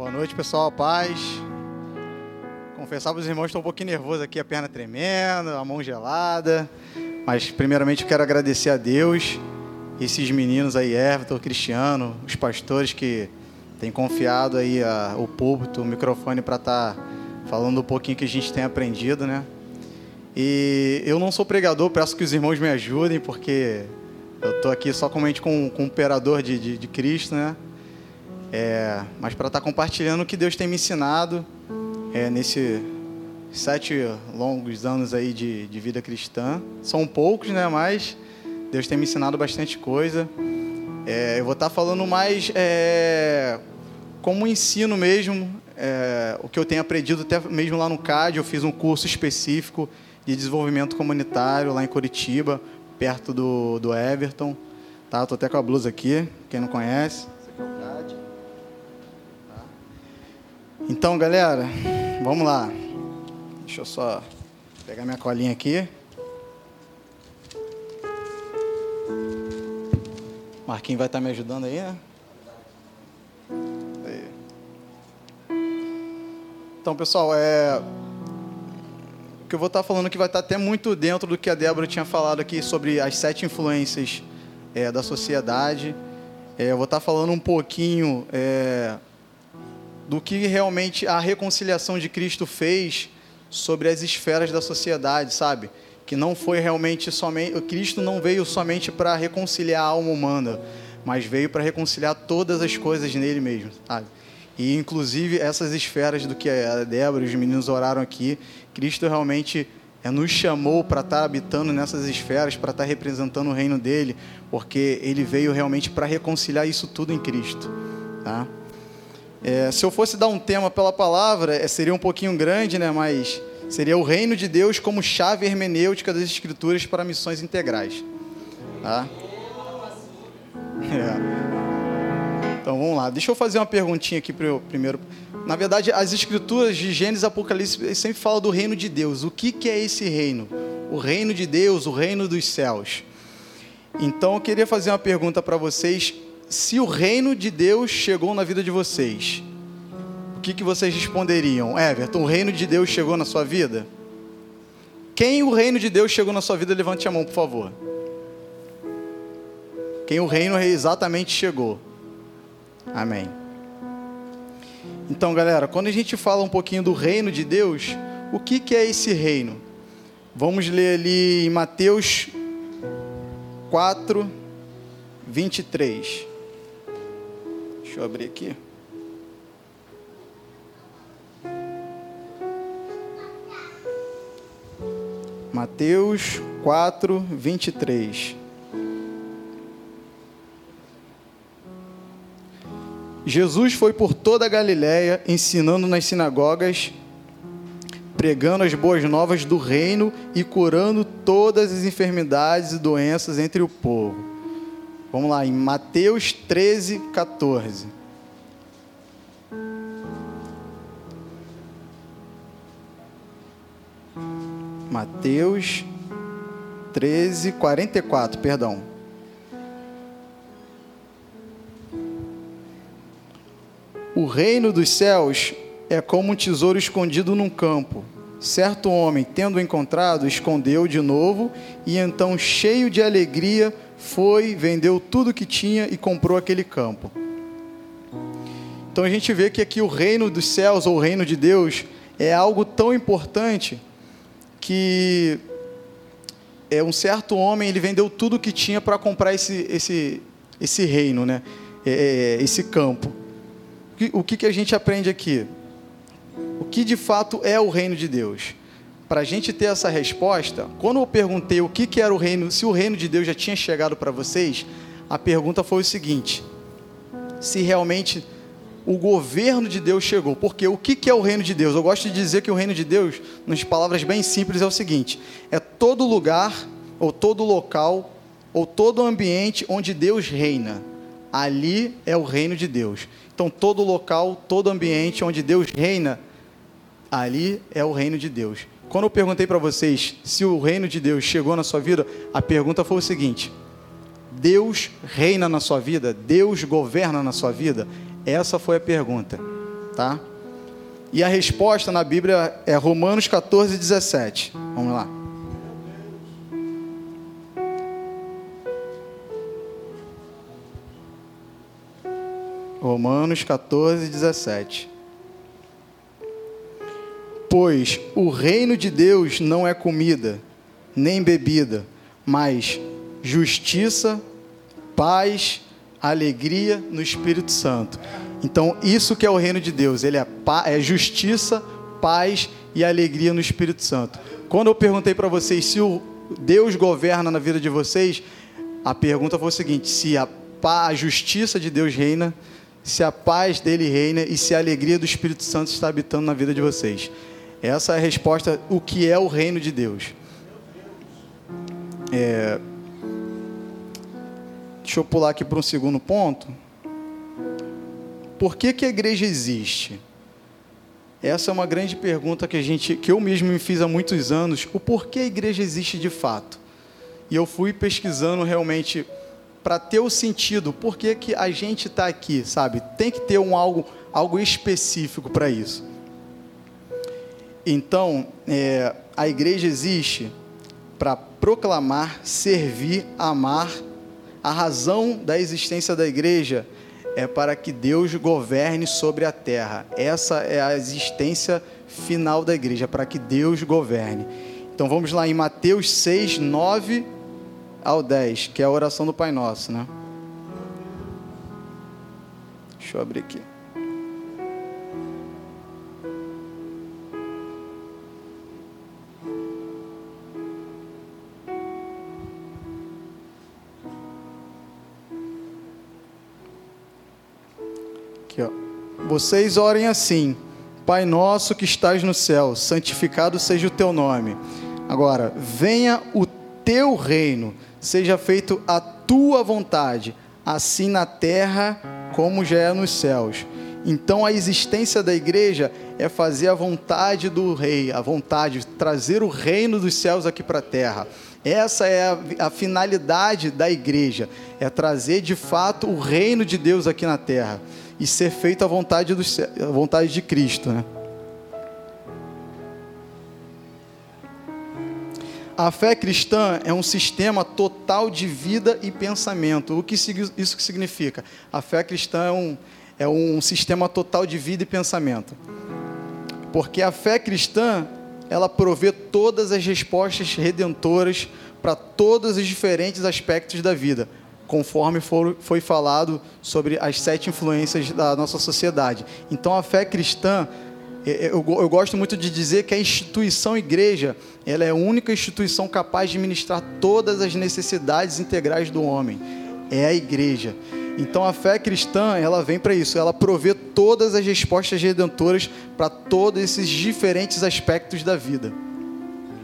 Boa noite, pessoal. Paz. Confessar para os irmãos, estou um pouquinho nervoso aqui, a perna tremendo, a mão gelada. Mas, primeiramente, eu quero agradecer a Deus, esses meninos aí, Everton, Cristiano, os pastores que têm confiado aí a, o púlpito, o microfone para estar tá falando um pouquinho que a gente tem aprendido, né? E eu não sou pregador, peço que os irmãos me ajudem, porque eu estou aqui só comente com, com o imperador de, de, de Cristo, né? É, mas para estar tá compartilhando o que Deus tem me ensinado é, nesses sete longos anos aí de, de vida cristã. São poucos, né? Mas Deus tem me ensinado bastante coisa. É, eu vou estar tá falando mais é, como ensino mesmo, é, o que eu tenho aprendido até mesmo lá no CAD. Eu fiz um curso específico de desenvolvimento comunitário lá em Curitiba, perto do, do Everton. Tá? Estou até com a blusa aqui, quem não conhece. Então, galera, vamos lá. Deixa eu só pegar minha colinha aqui. Marquinhos vai estar me ajudando aí, né? Aí. Então, pessoal, é o que eu vou estar falando aqui vai estar até muito dentro do que a Débora tinha falado aqui sobre as sete influências é, da sociedade. É, eu vou estar falando um pouquinho é, do que realmente a reconciliação de Cristo fez sobre as esferas da sociedade, sabe? Que não foi realmente somente. Cristo não veio somente para reconciliar a alma humana, mas veio para reconciliar todas as coisas nele mesmo, sabe? E inclusive essas esferas do que a Débora e os meninos oraram aqui, Cristo realmente é, nos chamou para estar tá habitando nessas esferas, para estar tá representando o reino dele, porque ele veio realmente para reconciliar isso tudo em Cristo, tá? É, se eu fosse dar um tema pela palavra, é, seria um pouquinho grande, né? Mas seria o reino de Deus como chave hermenêutica das Escrituras para missões integrais. Tá? É. Então vamos lá. Deixa eu fazer uma perguntinha aqui primeiro. Na verdade, as Escrituras de Gênesis e Apocalipse sempre falam do reino de Deus. O que, que é esse reino? O reino de Deus, o reino dos céus. Então eu queria fazer uma pergunta para vocês se o reino de Deus chegou na vida de vocês, o que, que vocês responderiam? Everton, o reino de Deus chegou na sua vida? Quem o reino de Deus chegou na sua vida, levante a mão, por favor. Quem o reino exatamente chegou. Amém. Então, galera, quando a gente fala um pouquinho do reino de Deus, o que, que é esse reino? Vamos ler ali em Mateus 4, 23. Deixa eu abrir aqui. Mateus 4, 23. Jesus foi por toda a Galiléia, ensinando nas sinagogas, pregando as boas novas do reino e curando todas as enfermidades e doenças entre o povo. Vamos lá, em Mateus 13, 14. Mateus 13, 44, perdão. O reino dos céus é como um tesouro escondido num campo. Certo homem, tendo encontrado, escondeu de novo e então, cheio de alegria, foi, vendeu tudo que tinha e comprou aquele campo. Então a gente vê que aqui o reino dos céus ou o reino de Deus é algo tão importante que é um certo homem ele vendeu tudo que tinha para comprar esse, esse, esse reino, né? É, é esse campo. O que, que a gente aprende aqui? O que de fato é o reino de Deus? Para a gente ter essa resposta, quando eu perguntei o que, que era o reino, se o reino de Deus já tinha chegado para vocês, a pergunta foi o seguinte: se realmente o governo de Deus chegou. Porque o que, é o reino de Deus? Eu gosto de dizer que o reino de Deus, nas palavras bem simples, é o seguinte: é todo lugar, ou todo local, ou todo ambiente onde Deus reina. Ali é o reino de Deus. Então, todo local, todo ambiente onde Deus reina, ali é o reino de Deus. Quando eu perguntei para vocês se o reino de Deus chegou na sua vida, a pergunta foi o seguinte: Deus reina na sua vida? Deus governa na sua vida? Essa foi a pergunta, tá? E a resposta na Bíblia é Romanos 14, 17. Vamos lá. Romanos 14, 17. Pois o reino de Deus não é comida, nem bebida, mas justiça, paz, alegria no Espírito Santo. Então, isso que é o reino de Deus, ele é, é justiça, paz e alegria no Espírito Santo. Quando eu perguntei para vocês se o Deus governa na vida de vocês, a pergunta foi o seguinte: se a, a justiça de Deus reina, se a paz dele reina e se a alegria do Espírito Santo está habitando na vida de vocês. Essa é a resposta, o que é o reino de Deus. É... Deixa eu pular aqui para um segundo ponto. Por que, que a igreja existe? Essa é uma grande pergunta que a gente, que eu mesmo me fiz há muitos anos. O porquê a igreja existe de fato? E eu fui pesquisando realmente para ter o sentido, por que, que a gente está aqui, sabe? Tem que ter um algo, algo específico para isso. Então, é, a igreja existe para proclamar, servir, amar. A razão da existência da igreja é para que Deus governe sobre a terra. Essa é a existência final da igreja, para que Deus governe. Então vamos lá em Mateus 6, 9 ao 10, que é a oração do Pai Nosso, né? Deixa eu abrir aqui. Vocês orem assim: Pai nosso que estás no céu, santificado seja o teu nome. Agora, venha o teu reino seja feito a tua vontade, assim na terra como já é nos céus. Então a existência da igreja é fazer a vontade do rei, a vontade, trazer o reino dos céus aqui para a terra. Essa é a, a, finalidade da igreja, é trazer de fato o reino de Deus aqui na terra e ser feita a vontade, do, a vontade de Cristo. Né? A fé cristã é um sistema total de vida e pensamento. O que isso significa? A fé cristã é um, é um sistema total de vida e pensamento. Porque a fé cristã, ela provê todas as respostas redentoras para todos os diferentes aspectos da vida, conforme for, foi falado sobre as sete influências da nossa sociedade. Então a fé cristã é, é, eu, eu, gosto muito de dizer que a instituição igreja ela é a única instituição capaz de ministrar todas as necessidades integrais do homem. É a igreja. Então a fé cristã ela vem para isso. Ela provê todas as respostas redentoras para todos esses diferentes aspectos da vida,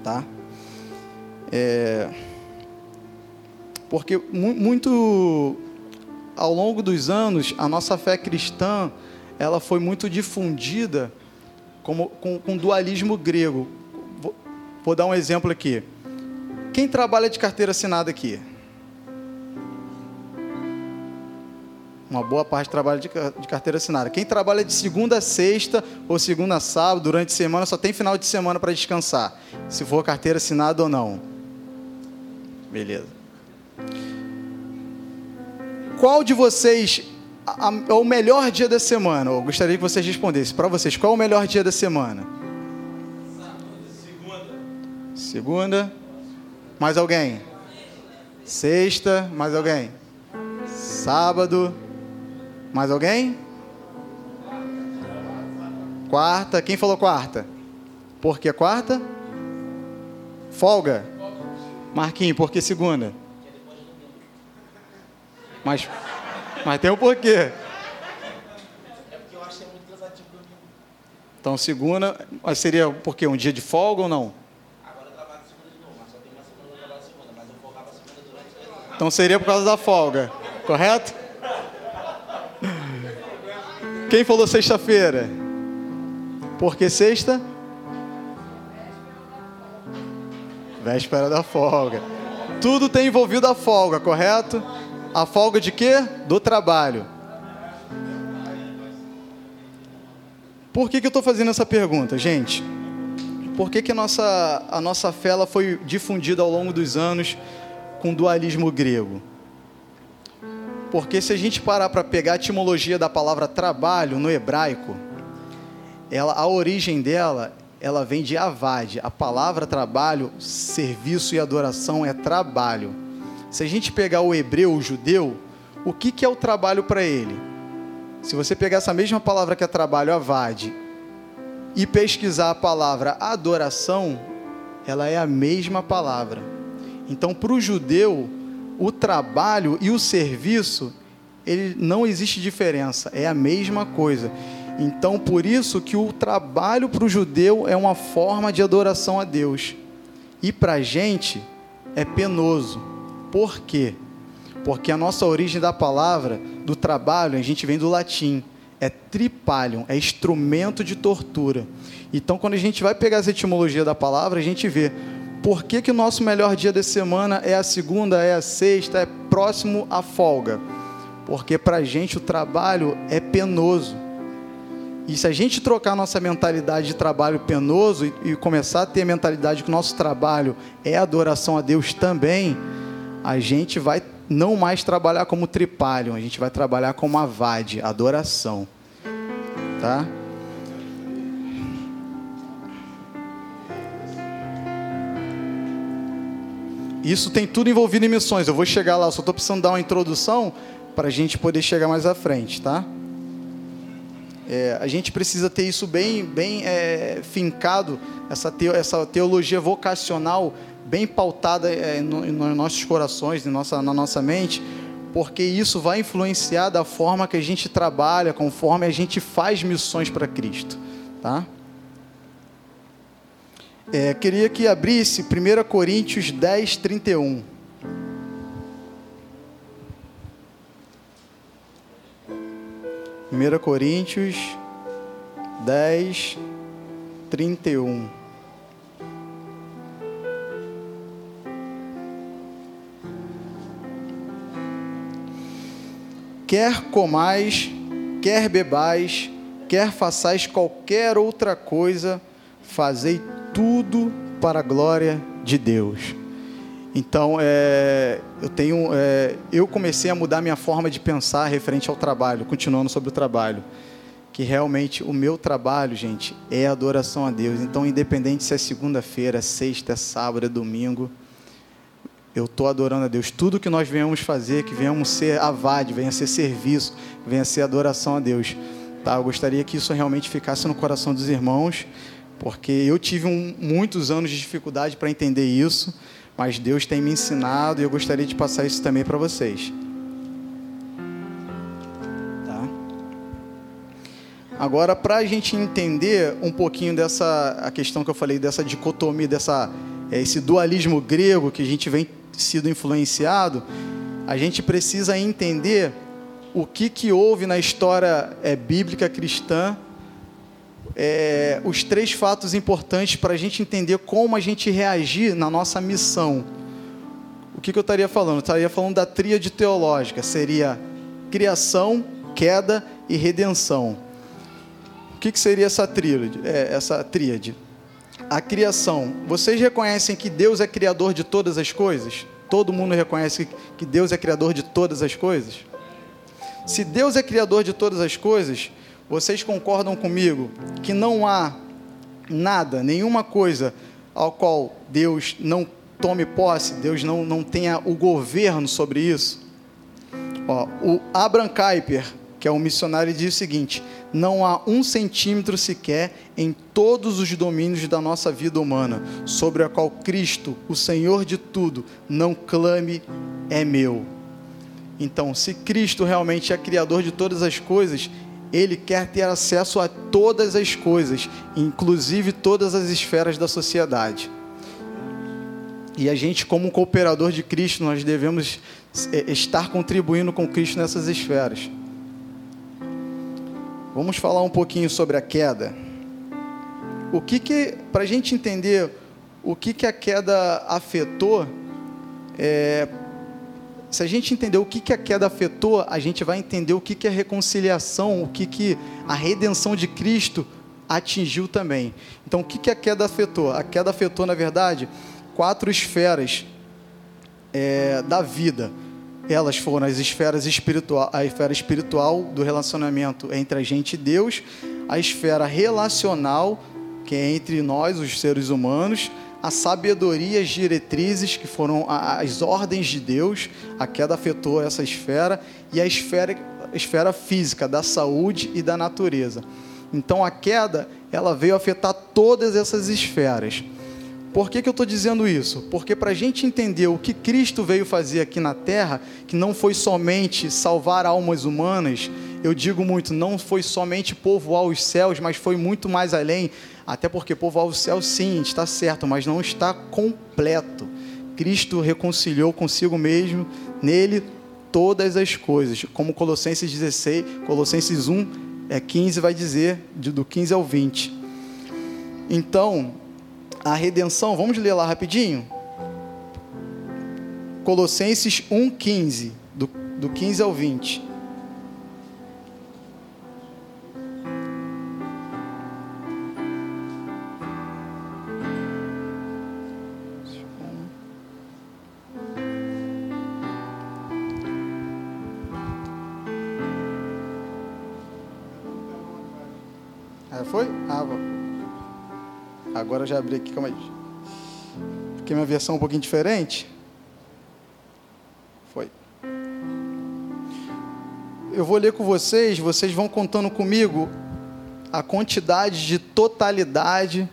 tá? É... Porque muito ao longo dos anos a nossa fé cristã ela foi muito difundida como, com, com dualismo grego. Vou, vou dar um exemplo aqui. Quem trabalha de carteira assinada aqui? Uma boa parte trabalha de, de carteira assinada. Quem trabalha de segunda a sexta ou segunda a sábado, durante a semana, só tem final de semana para descansar. Se for carteira assinada ou não. Beleza. Qual de vocês é o melhor dia da semana? Eu gostaria que vocês respondessem. Para vocês, qual é o melhor dia da semana? Segunda. Segunda. Mais alguém? Sexta. Mais alguém? Sábado. Mais alguém? Quarta. Quem falou quarta? Por que quarta? Folga. Marquinho, por que segunda? Mas mas tem um porquê. É porque eu achei muito cansativo Então, segunda, mas seria porque um dia de folga ou não? Agora eu trabalho segunda de novo, mas só tem uma semana eu trabalho segunda, mas eu folgava segunda durante Então seria por causa da folga, correto? Quem falou sexta-feira? Por que sexta? Véspera da folga. Tudo tem envolvido a folga, correto? A folga de quê? Do trabalho. Por que, que eu estou fazendo essa pergunta, gente? Por que, que a, nossa, a nossa fé ela foi difundida ao longo dos anos com dualismo grego? Porque se a gente parar para pegar a etimologia da palavra trabalho no hebraico, ela, a origem dela, ela vem de avad. A palavra trabalho, serviço e adoração é trabalho. Se a gente pegar o hebreu, o judeu, o que, que é o trabalho para ele? Se você pegar essa mesma palavra que é trabalho, avad, e pesquisar a palavra adoração, ela é a mesma palavra. Então, para o judeu, o trabalho e o serviço, ele não existe diferença, é a mesma coisa. Então, por isso que o trabalho para o judeu é uma forma de adoração a Deus. E para a gente é penoso. Por quê? Porque a nossa origem da palavra, do trabalho, a gente vem do latim. É tripalium, é instrumento de tortura. Então, quando a gente vai pegar essa etimologia da palavra, a gente vê por que, que o nosso melhor dia da semana é a segunda, é a sexta, é próximo à folga. Porque para a gente o trabalho é penoso. E se a gente trocar nossa mentalidade de trabalho penoso e, e começar a ter a mentalidade que o nosso trabalho é adoração a Deus também, a gente vai não mais trabalhar como tripalium, a gente vai trabalhar como avade, adoração. Tá? Isso tem tudo envolvido em missões. Eu vou chegar lá, só estou precisando dar uma introdução para a gente poder chegar mais à frente, tá? É, a gente precisa ter isso bem, bem é, fincado, essa, teo, essa teologia vocacional bem pautada é, no, nos nossos corações, na nossa, na nossa mente, porque isso vai influenciar da forma que a gente trabalha, conforme a gente faz missões para Cristo. Tá? É, queria que abrisse 1 Coríntios 10, 31. Primeira Coríntios 10, 31. Quer comais, quer bebais, quer façais qualquer outra coisa, fazei tudo para a glória de Deus. Então, é, eu tenho, é, eu comecei a mudar minha forma de pensar referente ao trabalho, continuando sobre o trabalho, que realmente o meu trabalho, gente, é adoração a Deus. Então, independente se é segunda-feira, sexta, sábado, é domingo, eu estou adorando a Deus. Tudo que nós venhamos fazer, que venhamos ser avade, venha ser serviço, venha ser adoração a Deus. Tá? Eu gostaria que isso realmente ficasse no coração dos irmãos, porque eu tive um, muitos anos de dificuldade para entender isso, mas Deus tem me ensinado e eu gostaria de passar isso também para vocês. Tá? Agora, para a gente entender um pouquinho dessa a questão que eu falei, dessa dicotomia, dessa, é, esse dualismo grego que a gente vem sido influenciado, a gente precisa entender o que, que houve na história é, bíblica cristã, é, os três fatos importantes para a gente entender como a gente reagir na nossa missão. O que, que eu estaria falando? Eu estaria falando da tríade teológica, seria criação, queda e redenção. O que, que seria essa tríade? É, essa tríade? A criação, vocês reconhecem que Deus é criador de todas as coisas? Todo mundo reconhece que Deus é criador de todas as coisas? Se Deus é criador de todas as coisas, vocês concordam comigo que não há nada, nenhuma coisa ao qual Deus não tome posse, Deus não, não tenha o governo sobre isso? Ó, o Abraham Kuyper, que é um missionário, diz o seguinte: não há um centímetro sequer em todos os domínios da nossa vida humana, sobre a qual Cristo, o Senhor de tudo, não clame é meu. Então, se Cristo realmente é criador de todas as coisas, ele quer ter acesso a todas as coisas, inclusive todas as esferas da sociedade. E a gente, como cooperador de Cristo, nós devemos eh, estar contribuindo com Cristo nessas esferas. Vamos falar um pouquinho sobre a queda. O que que, para a gente entender o que que a queda afetou, é, se a gente entender o que que a queda afetou, a gente vai entender o que que a reconciliação, o que que a redenção de Cristo atingiu também. Então, o que, que a queda afetou? A queda afetou, na verdade, quatro esferas é, da vida. Elas foram as esferas espiritual, a esfera espiritual do relacionamento entre a gente e Deus, a esfera relacional, que é entre nós, os seres humanos, a sabedoria, as diretrizes, que foram as ordens de Deus, a queda afetou essa esfera, e a esfera, a esfera física, da saúde e da natureza. Então a queda, ela veio afetar todas essas esferas. Por que, que eu estou dizendo isso? Porque para a gente entender o que Cristo veio fazer aqui na terra, que não foi somente salvar almas humanas, eu digo muito, não foi somente povoar os céus, mas foi muito mais além, até porque povoar os céus sim, está certo, mas não está completo. Cristo reconciliou consigo mesmo, nele todas as coisas, como Colossenses 16, Colossenses 1, é 15 vai dizer, do 15 ao 20. Então, a redenção, vamos ler lá rapidinho? Colossenses 1,15, do, do 15 ao 20. Ah, foi? Ah, vou. Agora eu já abri aqui, calma aí. Porque minha versão é um pouquinho diferente. Foi. Eu vou ler com vocês, vocês vão contando comigo a quantidade de totalidade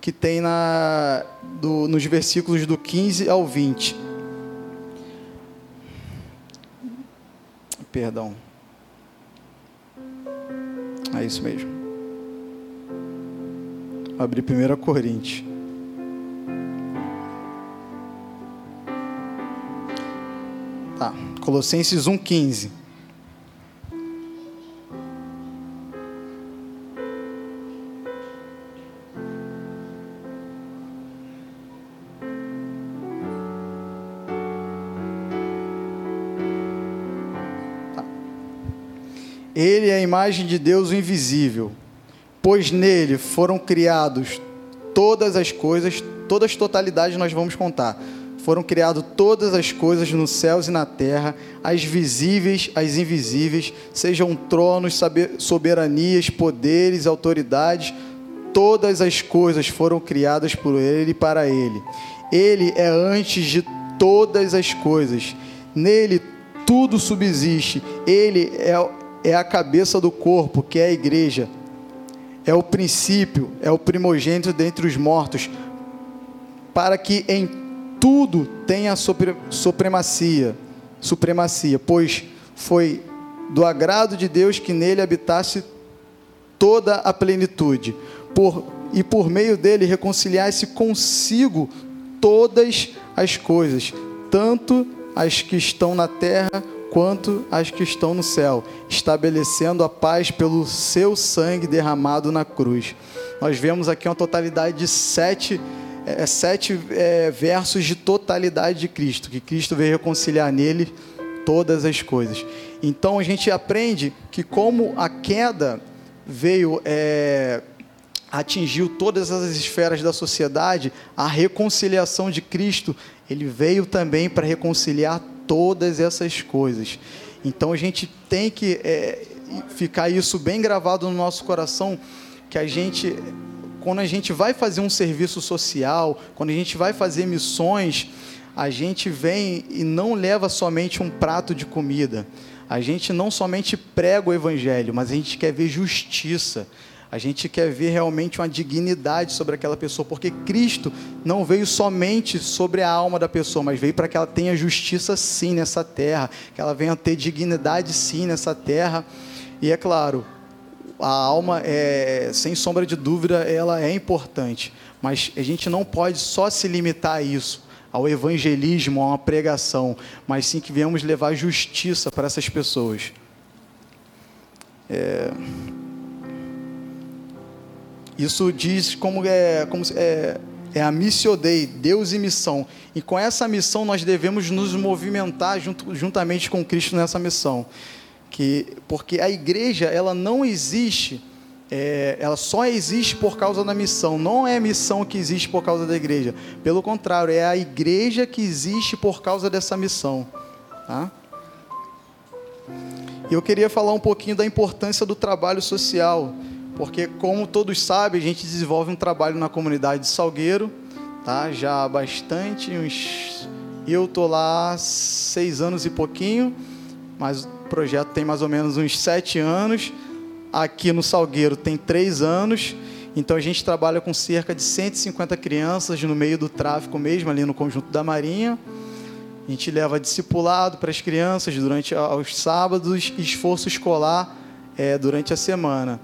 que tem na, do, nos versículos do 15 ao 20. Perdão. É isso mesmo. Abrir 1 Coríntios. Tá, Colossenses 1,15. Tá. Ele é a imagem de Deus o invisível pois nele foram criados todas as coisas, todas as totalidades nós vamos contar. Foram criadas todas as coisas nos céus e na terra, as visíveis, as invisíveis, sejam tronos, soberanias, poderes, autoridades, todas as coisas foram criadas por ele e para ele. Ele é antes de todas as coisas. Nele tudo subsiste. Ele é, é a cabeça do corpo, que é a igreja é o princípio, é o primogênito dentre os mortos, para que em tudo tenha supremacia, supremacia, pois foi do agrado de Deus que nele habitasse toda a plenitude, por, e por meio dele reconciliasse consigo todas as coisas, tanto as que estão na terra quanto as que estão no céu, estabelecendo a paz pelo seu sangue derramado na cruz. Nós vemos aqui uma totalidade de sete, é, sete é, versos de totalidade de Cristo, que Cristo veio reconciliar nele todas as coisas. Então a gente aprende que como a queda veio é, atingiu todas as esferas da sociedade, a reconciliação de Cristo, ele veio também para reconciliar todas essas coisas. Então a gente tem que é, ficar isso bem gravado no nosso coração, que a gente, quando a gente vai fazer um serviço social, quando a gente vai fazer missões, a gente vem e não leva somente um prato de comida. A gente não somente prega o evangelho, mas a gente quer ver justiça. A gente quer ver realmente uma dignidade sobre aquela pessoa, porque Cristo não veio somente sobre a alma da pessoa, mas veio para que ela tenha justiça sim nessa terra, que ela venha ter dignidade sim nessa terra. E é claro, a alma é, sem sombra de dúvida, ela é importante, mas a gente não pode só se limitar a isso, ao evangelismo, a uma pregação, mas sim que venhamos levar justiça para essas pessoas. É... Isso diz como é, como é, é a missio Dei, Deus e missão. E com essa missão nós devemos nos movimentar junto, juntamente com Cristo nessa missão. Que, porque a igreja ela não existe é, ela só existe por causa da missão. Não é a missão que existe por causa da igreja. Pelo contrário, é a igreja que existe por causa dessa missão. Tá? E eu queria falar um pouquinho da importância do trabalho social, porque como todos sabem, a gente desenvolve um trabalho na comunidade de Salgueiro, tá? Já há bastante, uns eu tô lá seis anos e pouquinho, mas o projeto tem mais ou menos uns sete anos aqui no Salgueiro tem três anos, então a gente trabalha com cerca de 150 crianças no meio do tráfico mesmo, ali no conjunto da Marinha. A gente leva discipulado para as crianças durante os sábados e esforço escolar é, durante a semana.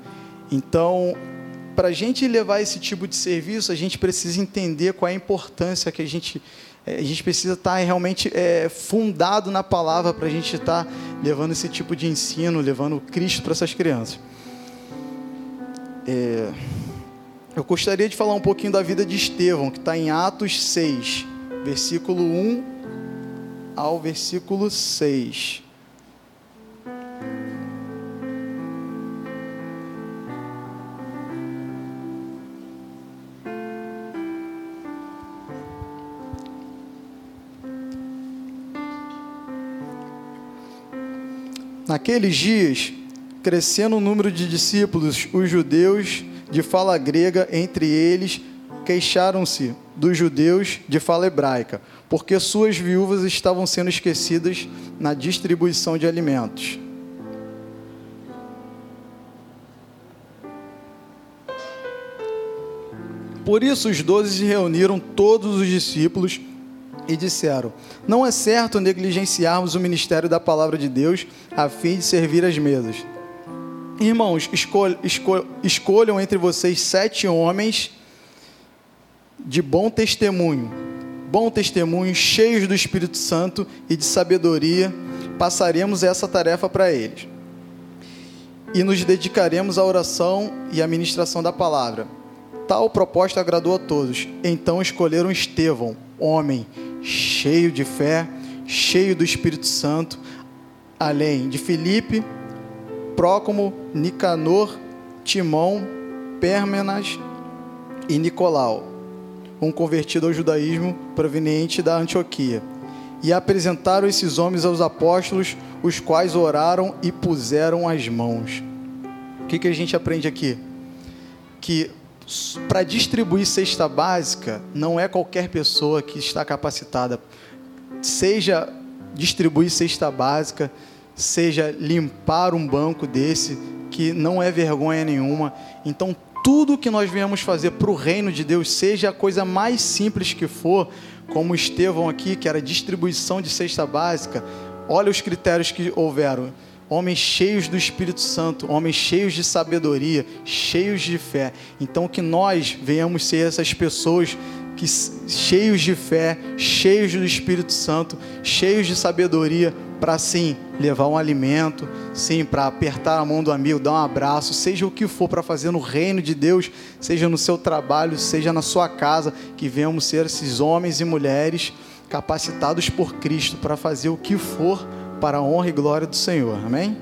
Então, para a gente levar esse tipo de serviço, a gente precisa entender qual é a importância que a gente é, a gente precisa estar realmente é, fundado na palavra para a gente estar levando esse tipo de ensino, levando Cristo para essas crianças. É, eu gostaria de falar um pouquinho da vida de Estevão, que está em Atos 6, versículo 1 ao versículo 6. Naqueles dias, Crescendo o número de discípulos, os judeus de fala grega, entre eles, queixaram-se dos judeus de fala hebraica, porque suas viúvas estavam sendo esquecidas na distribuição de alimentos. Por isso os doze reuniram todos os discípulos e disseram: Não é certo negligenciarmos o ministério da palavra de Deus a fim de servir as mesas. Irmãos, escol, escol, escolham entre vocês sete homens de bom testemunho, bom testemunho, cheios do Espírito Santo e de sabedoria, passaremos essa tarefa para eles. E nos dedicaremos à oração e à ministração da palavra. Tal proposta agradou a todos. Então escolheram Estevão, homem cheio de fé, cheio do Espírito Santo, além de Filipe, Prócomo, Nicanor, Timão, Pérmenas e Nicolau, um convertido ao judaísmo proveniente da Antioquia. E apresentaram esses homens aos apóstolos, os quais oraram e puseram as mãos. O que, que a gente aprende aqui? Que para distribuir cesta básica, não é qualquer pessoa que está capacitada. Seja distribuir cesta básica, seja limpar um banco desse, que não é vergonha nenhuma. Então, tudo que nós viemos fazer para o reino de Deus, seja a coisa mais simples que for, como Estevão aqui, que era distribuição de cesta básica, olha os critérios que houveram. Homens cheios do Espírito Santo, homens cheios de sabedoria, cheios de fé. Então, que nós venhamos ser essas pessoas que, cheios de fé, cheios do Espírito Santo, cheios de sabedoria, para sim levar um alimento, sim para apertar a mão do amigo, dar um abraço, seja o que for para fazer no reino de Deus, seja no seu trabalho, seja na sua casa, que venhamos ser esses homens e mulheres capacitados por Cristo para fazer o que for para a honra e glória do Senhor. Amém?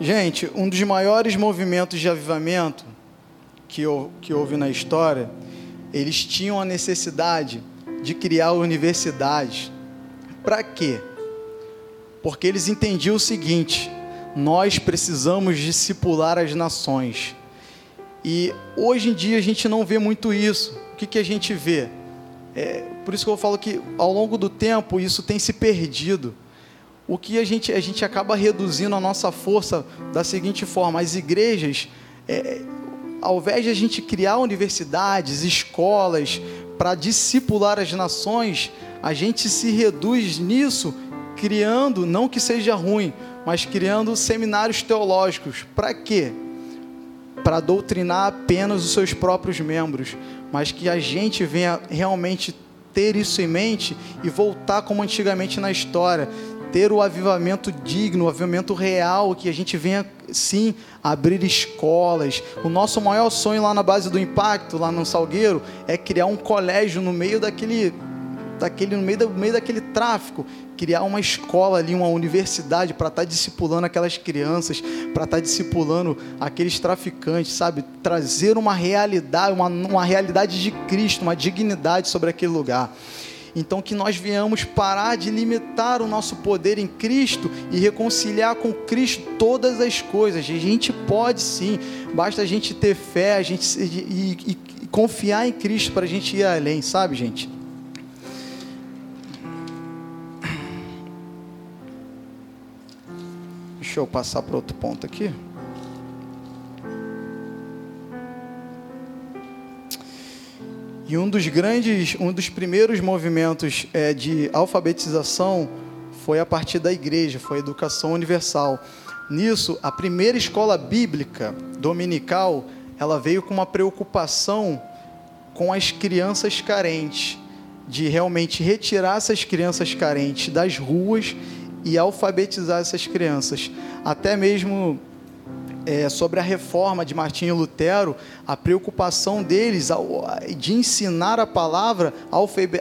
Gente, um dos maiores movimentos de avivamento que, que houve na história eles tinham a necessidade de criar universidades. Para quê? Porque eles entendiam o seguinte: nós precisamos discipular as nações. E hoje em dia a gente não vê muito isso. O que, que a gente vê? É, por isso que eu falo que ao longo do tempo isso tem se perdido. O que a gente, a gente acaba reduzindo a nossa força da seguinte forma: as igrejas, é, ao invés de a gente criar universidades, escolas para discipular as nações, a gente se reduz nisso, criando, não que seja ruim, mas criando seminários teológicos. Para quê? Para doutrinar apenas os seus próprios membros, mas que a gente venha realmente ter isso em mente e voltar como antigamente na história, ter o avivamento digno, o avivamento real, que a gente venha sim abrir escolas. O nosso maior sonho lá na base do impacto, lá no Salgueiro, é criar um colégio no meio daquele daquele no meio, do, meio daquele tráfico criar uma escola ali, uma universidade para estar tá discipulando aquelas crianças, para estar tá discipulando aqueles traficantes, sabe? Trazer uma realidade, uma, uma realidade de Cristo, uma dignidade sobre aquele lugar. Então, que nós venhamos parar de limitar o nosso poder em Cristo e reconciliar com Cristo todas as coisas. A gente pode sim, basta a gente ter fé a gente, e, e, e confiar em Cristo para a gente ir além, sabe, gente? Deixa eu passar para outro ponto aqui. E um dos grandes, um dos primeiros movimentos é, de alfabetização foi a partir da igreja, foi a educação universal. Nisso, a primeira escola bíblica dominical, ela veio com uma preocupação com as crianças carentes, de realmente retirar essas crianças carentes das ruas e alfabetizar essas crianças. Até mesmo é, sobre a reforma de Martinho Lutero, a preocupação deles de ensinar a palavra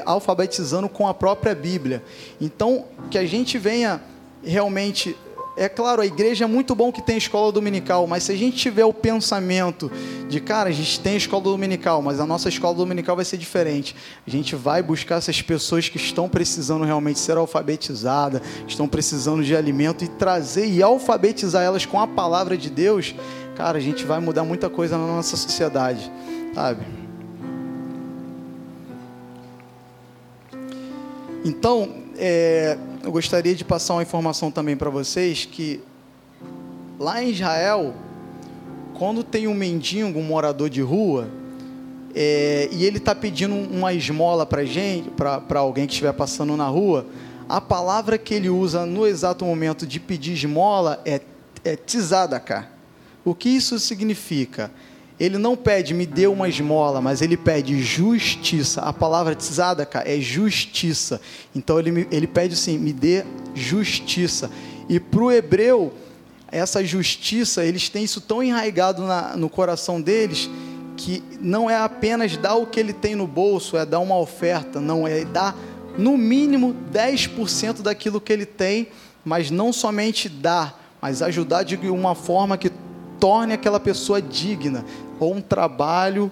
alfabetizando com a própria Bíblia. Então, que a gente venha realmente é claro, a igreja é muito bom que tem escola dominical, mas se a gente tiver o pensamento de, cara, a gente tem escola dominical, mas a nossa escola dominical vai ser diferente. A gente vai buscar essas pessoas que estão precisando realmente ser alfabetizadas, estão precisando de alimento e trazer e alfabetizar elas com a palavra de Deus. Cara, a gente vai mudar muita coisa na nossa sociedade, sabe? Então, é, eu gostaria de passar uma informação também para vocês que lá em Israel, quando tem um mendigo, um morador de rua, é, e ele está pedindo uma esmola para gente, para alguém que estiver passando na rua, a palavra que ele usa no exato momento de pedir esmola é, é tzadaka. O que isso significa? Ele não pede, me dê uma esmola, mas ele pede justiça. A palavra tzadaka é justiça. Então ele, ele pede assim, me dê justiça. E para o hebreu, essa justiça, eles têm isso tão enraizado na, no coração deles, que não é apenas dar o que ele tem no bolso, é dar uma oferta, não, é dar no mínimo 10% daquilo que ele tem, mas não somente dar, mas ajudar de uma forma que torne aquela pessoa digna, ou um trabalho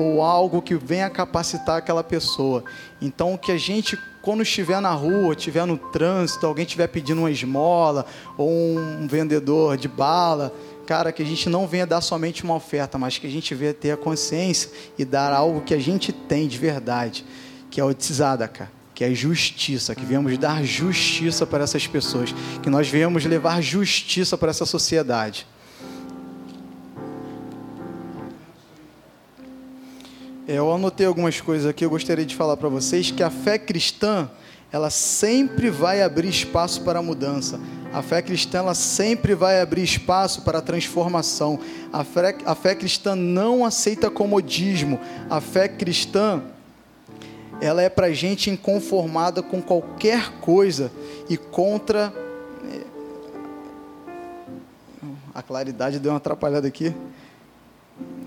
ou algo que venha capacitar aquela pessoa. Então, que a gente, quando estiver na rua, estiver no trânsito, alguém estiver pedindo uma esmola, ou um vendedor de bala, cara, que a gente não venha dar somente uma oferta, mas que a gente venha ter a consciência e dar algo que a gente tem de verdade, que é o tzedakah, que é justiça, que viemos dar justiça para essas pessoas, que nós viemos levar justiça para essa sociedade. Eu anotei algumas coisas aqui, eu gostaria de falar para vocês que a fé cristã, ela sempre vai abrir espaço para a mudança. A fé cristã, ela sempre vai abrir espaço para a transformação. A fé, a fé cristã não aceita comodismo. A fé cristã, ela é para gente inconformada com qualquer coisa e contra. É, a claridade deu uma atrapalhada aqui.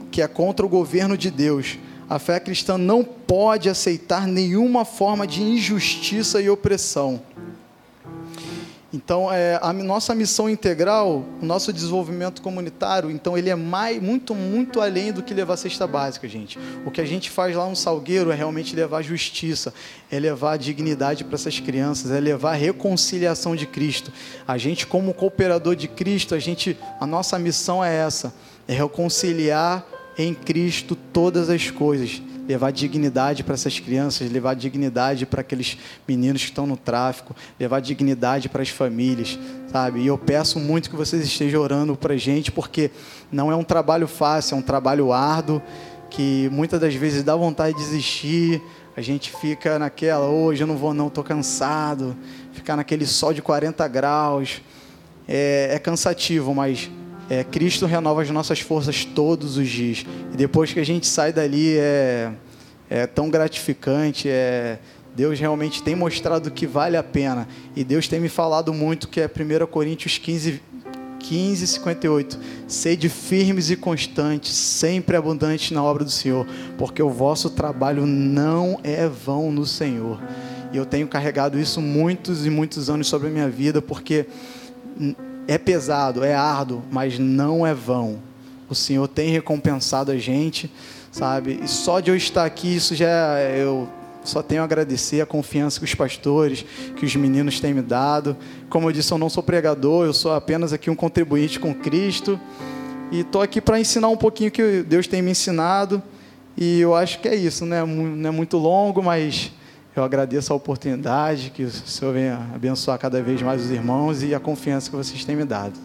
Que é contra o governo de Deus. A fé cristã não pode aceitar nenhuma forma de injustiça e opressão. Então, é, a nossa missão integral, o nosso desenvolvimento comunitário, então ele é mais, muito, muito além do que levar cesta básica, gente. O que a gente faz lá no Salgueiro é realmente levar justiça, é levar dignidade para essas crianças, é levar reconciliação de Cristo. A gente, como cooperador de Cristo, a gente, a nossa missão é essa, é reconciliar em Cristo todas as coisas. Levar dignidade para essas crianças, levar dignidade para aqueles meninos que estão no tráfico, levar dignidade para as famílias, sabe? E eu peço muito que vocês estejam orando para a gente, porque não é um trabalho fácil, é um trabalho árduo, que muitas das vezes dá vontade de desistir, a gente fica naquela, hoje eu não vou não, estou cansado, ficar naquele sol de 40 graus, é, é cansativo, mas é, Cristo renova as nossas forças todos os dias. E depois que a gente sai dali, é, é tão gratificante. É, Deus realmente tem mostrado que vale a pena. E Deus tem me falado muito que é 1 Coríntios 15, 15, 58. Sede firmes e constantes, sempre abundantes na obra do Senhor, porque o vosso trabalho não é vão no Senhor. E eu tenho carregado isso muitos e muitos anos sobre a minha vida, porque é pesado, é árduo, mas não é vão. O Senhor tem recompensado a gente, sabe? E só de eu estar aqui, isso já é, eu só tenho a agradecer a confiança que os pastores, que os meninos têm me dado. Como eu disse, eu não sou pregador, eu sou apenas aqui um contribuinte com Cristo. E estou aqui para ensinar um pouquinho que Deus tem me ensinado. E eu acho que é isso, né? Não é muito longo, mas eu agradeço a oportunidade, que o Senhor venha abençoar cada vez mais os irmãos e a confiança que vocês têm me dado.